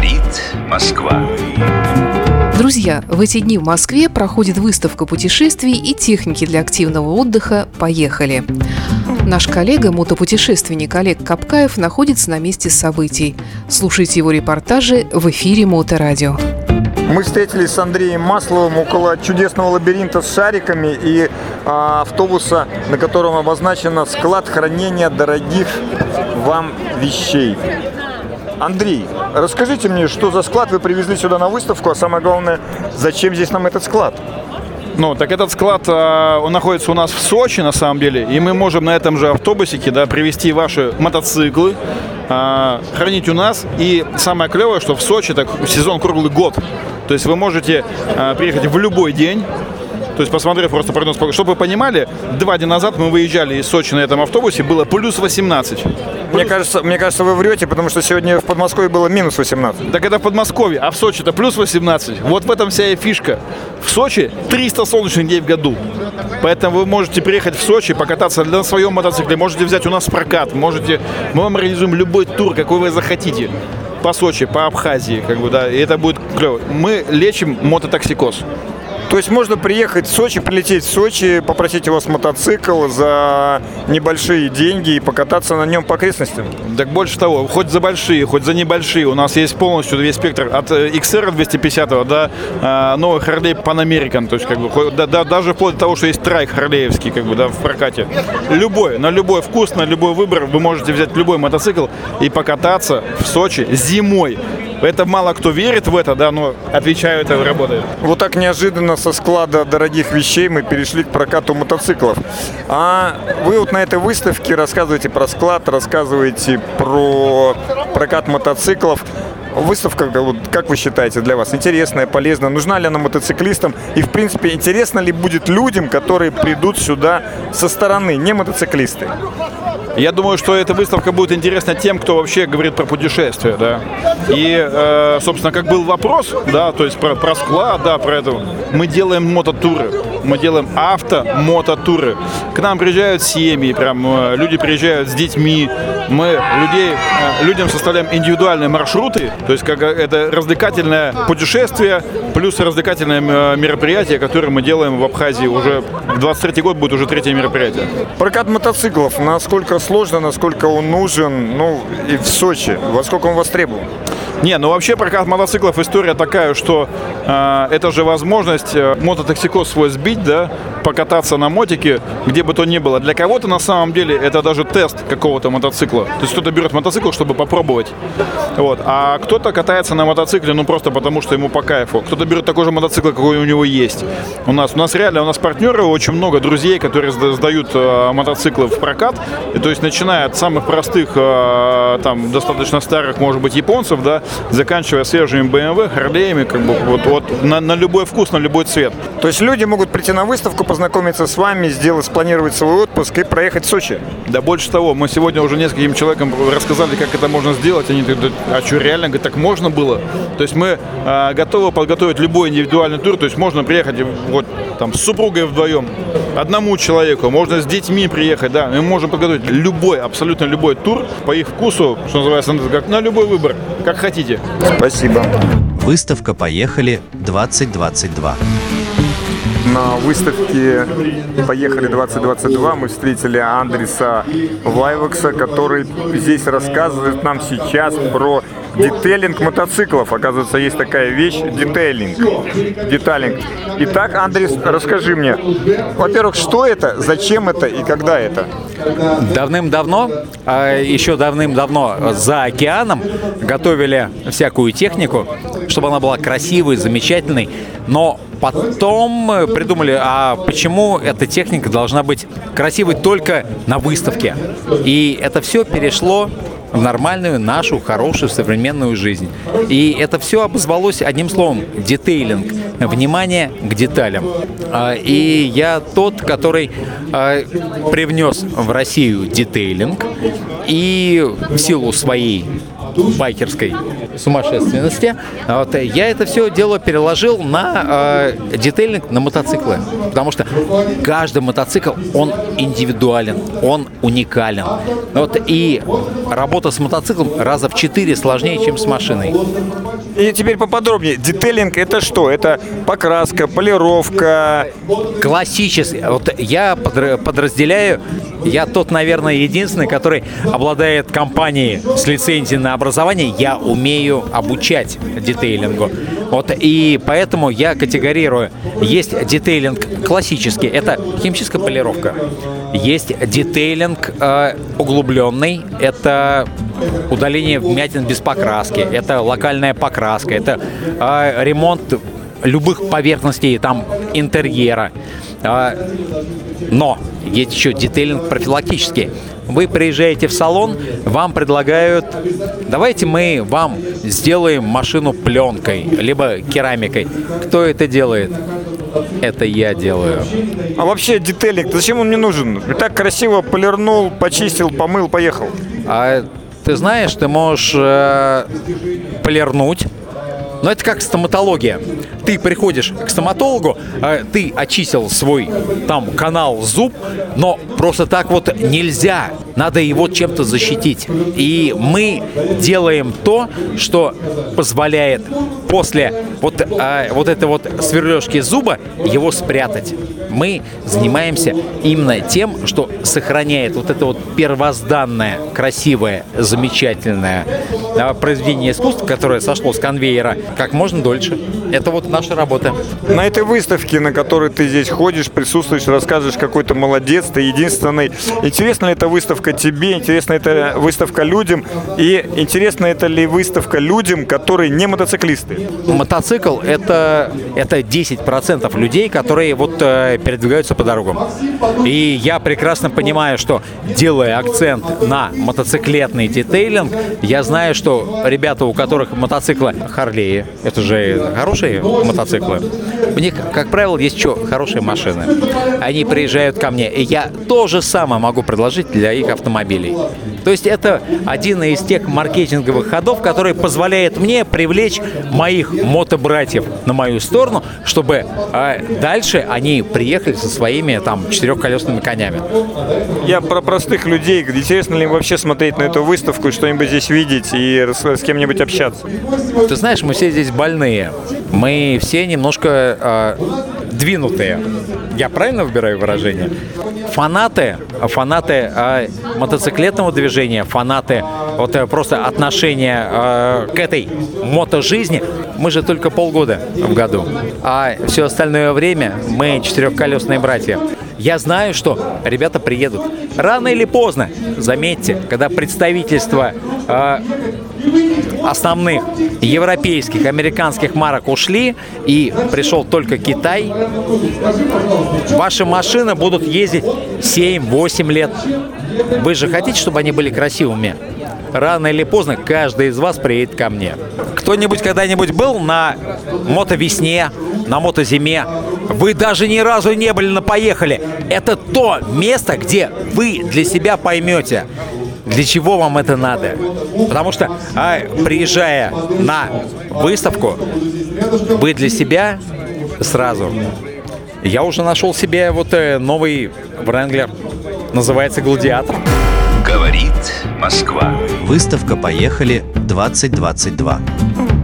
Говорит Москва. Друзья, в эти дни в Москве проходит выставка путешествий и техники для активного отдыха «Поехали». Наш коллега, мотопутешественник Олег Капкаев, находится на месте событий. Слушайте его репортажи в эфире Моторадио. Мы встретились с Андреем Масловым около чудесного лабиринта с шариками и а, автобуса, на котором обозначено склад хранения дорогих вам вещей. Андрей, расскажите мне, что за склад вы привезли сюда на выставку, а самое главное, зачем здесь нам этот склад? Ну, так этот склад, а, он находится у нас в Сочи, на самом деле, и мы можем на этом же автобусике, да, привезти ваши мотоциклы, а, хранить у нас. И самое клевое, что в Сочи так сезон круглый год. То есть вы можете а, приехать в любой день, то есть, посмотрев просто прогноз, чтобы вы понимали, два дня назад мы выезжали из Сочи на этом автобусе, было плюс 18. Мне кажется, мне кажется, вы врете, потому что сегодня в Подмосковье было минус 18. Так это в Подмосковье, а в Сочи это плюс 18. Вот в этом вся и фишка. В Сочи 300 солнечных дней в году. Поэтому вы можете приехать в Сочи, покататься на своем мотоцикле, можете взять у нас прокат, можете, мы вам организуем любой тур, какой вы захотите по Сочи, по Абхазии, как бы, да, и это будет клево. Мы лечим мототоксикоз. То есть можно приехать в Сочи, прилететь в Сочи, попросить у вас мотоцикл за небольшие деньги и покататься на нем по окрестностям? Так больше того, хоть за большие, хоть за небольшие. У нас есть полностью весь спектр от XR 250 до э, новых Harley Pan American. То есть, как бы, да, да, даже вплоть до того, что есть трайк харлеевский, как бы, да, в прокате. Любой, на любой вкус, на любой выбор вы можете взять любой мотоцикл и покататься в Сочи зимой. Это мало кто верит в это, да, но отвечаю, это работает. Вот так неожиданно со склада дорогих вещей мы перешли к прокату мотоциклов. А вы вот на этой выставке рассказываете про склад, рассказываете про прокат мотоциклов. Выставка, как вы считаете, для вас интересная, полезная? Нужна ли она мотоциклистам? И, в принципе, интересно ли будет людям, которые придут сюда со стороны, не мотоциклисты? Я думаю, что эта выставка будет интересна тем, кто вообще говорит про путешествия, да. И, э, собственно, как был вопрос, да, то есть про, про склад, да, про это. Мы делаем мототуры, мы делаем авто-мототуры. К нам приезжают семьи, прям э, люди приезжают с детьми. Мы людей, э, людям составляем индивидуальные маршруты, то есть как это развлекательное путешествие плюс развлекательное мероприятие, которое мы делаем в Абхазии уже 23 год будет уже третье мероприятие. Прокат мотоциклов, насколько сложно, насколько он нужен, ну и в Сочи, во сколько он востребован? Не, ну вообще прокат мотоциклов история такая, что э, это же возможность э, мототоксикоз свой сбить, да, покататься на мотике, где бы то ни было. Для кого-то на самом деле это даже тест какого-то мотоцикла. То есть кто-то берет мотоцикл, чтобы попробовать. Вот. А кто-то катается на мотоцикле, ну просто потому, что ему по кайфу. Кто-то берет такой же мотоцикл, какой у него есть. У нас, у нас реально, у нас партнеры, очень много друзей, которые сдают э, мотоциклы в прокат. И, то есть начиная от самых простых, э, там, достаточно старых, может быть, японцев, да, заканчивая свежими BMW, Харлеями, как бы вот, вот на, на любой вкус, на любой цвет. То есть люди могут прийти на выставку, познакомиться с вами, сделать, спланировать свой отпуск и проехать в Сочи? Да больше того, мы сегодня уже нескольким человекам рассказали, как это можно сделать. Они говорят, а что, реально, говорят, так можно было? То есть мы э, готовы подготовить любой индивидуальный тур, то есть можно приехать вот там с супругой вдвоем, одному человеку, можно с детьми приехать, да, мы можем подготовить любой, абсолютно любой тур по их вкусу, что называется, как на любой выбор, как хотите. Спасибо. Выставка «Поехали 2022». На выставке «Поехали 2022» мы встретили Андреса Вайвекса, который здесь рассказывает нам сейчас про детейлинг мотоциклов. Оказывается, есть такая вещь – детейлинг. Деталинг. Итак, Андрес, расскажи мне, во-первых, что это, зачем это и когда это? Давным-давно, а еще давным-давно за океаном готовили всякую технику, чтобы она была красивой, замечательной, но потом придумали, а почему эта техника должна быть красивой только на выставке? И это все перешло в нормальную нашу хорошую современную жизнь. И это все обозвалось одним словом – детейлинг. Внимание к деталям. А, и я тот, который а, привнес в Россию детейлинг и в силу своей байкерской сумасшественности, вот, я это все дело переложил на э, детейлинг на мотоциклы. Потому что каждый мотоцикл, он индивидуален, он уникален. Вот, и работа с мотоциклом раза в четыре сложнее, чем с машиной. И теперь поподробнее. Детейлинг это что? Это покраска, полировка. Классический. Вот я подра- подразделяю, я тот, наверное, единственный, который обладает компанией с лицензией на образование. Я умею обучать детейлингу. Вот и поэтому я категорирую. Есть детейлинг классический, это химическая полировка. Есть детейлинг э, углубленный, это удаление вмятин без покраски, это локальная покраска, это э, ремонт любых поверхностей там интерьера. А, Но есть еще детейлинг профилактический. Вы приезжаете в салон, вам предлагают, давайте мы вам сделаем машину пленкой, либо керамикой. Кто это делает? Это я делаю. А вообще детейлинг, зачем он мне нужен? И так красиво полирнул, почистил, помыл, поехал. А ты знаешь, ты можешь э, полирнуть, но это как стоматология. Ты приходишь к стоматологу, э, ты очистил свой там канал зуб, но просто так вот нельзя. Надо его чем-то защитить. И мы делаем то, что позволяет после вот, э, вот этой вот сверлежки зуба его спрятать. Мы занимаемся именно тем, что сохраняет вот это вот первозданное, красивое, замечательное э, произведение искусства, которое сошло с конвейера, как можно дольше. Это вот наша работа. На этой выставке, на которой ты здесь ходишь, присутствуешь, рассказываешь, какой то молодец, ты единственный. Интересна ли эта выставка тебе, интересна эта выставка людям, и интересна это ли выставка людям, которые не мотоциклисты? Мотоцикл это, это 10% людей, которые вот э, передвигаются по дорогам. И я прекрасно понимаю, что делая акцент на мотоциклетный детейлинг, я знаю, что ребята, у которых мотоциклы Харлеи, это же хорошие мотоциклы, у них, как правило, есть что, хорошие машины. Они приезжают ко мне, и я то же самое могу предложить для их автомобилей. То есть это один из тех маркетинговых ходов, который позволяет мне привлечь моих мотобратьев на мою сторону, чтобы э, дальше они приехали со своими там четырехколесными конями. Я про простых людей. Интересно ли им вообще смотреть на эту выставку, что-нибудь здесь видеть и с, с кем-нибудь общаться? Ты знаешь, мы все здесь больные. Мы все немножко э, двинутые. Я правильно выбираю выражение? Фанаты, фанаты э, мотоциклетного движения, фанаты вот э, просто отношения э, к этой мотожизни. Мы же только полгода в году, а все остальное время мы четырехколесные братья. Я знаю, что ребята приедут. Рано или поздно, заметьте, когда представительство э, основных европейских, американских марок ушли и пришел только Китай, ваши машины будут ездить 7-8 лет. Вы же хотите, чтобы они были красивыми? Рано или поздно каждый из вас приедет ко мне. Кто-нибудь когда-нибудь был на мотовесне, на мотозиме? Вы даже ни разу не были на поехали. Это то место, где вы для себя поймете, для чего вам это надо. Потому что, а, приезжая на выставку, вы для себя сразу. Я уже нашел себе вот э, новый Wrangler. Называется «Гладиатор». Говорит Москва. Выставка «Поехали» 2022.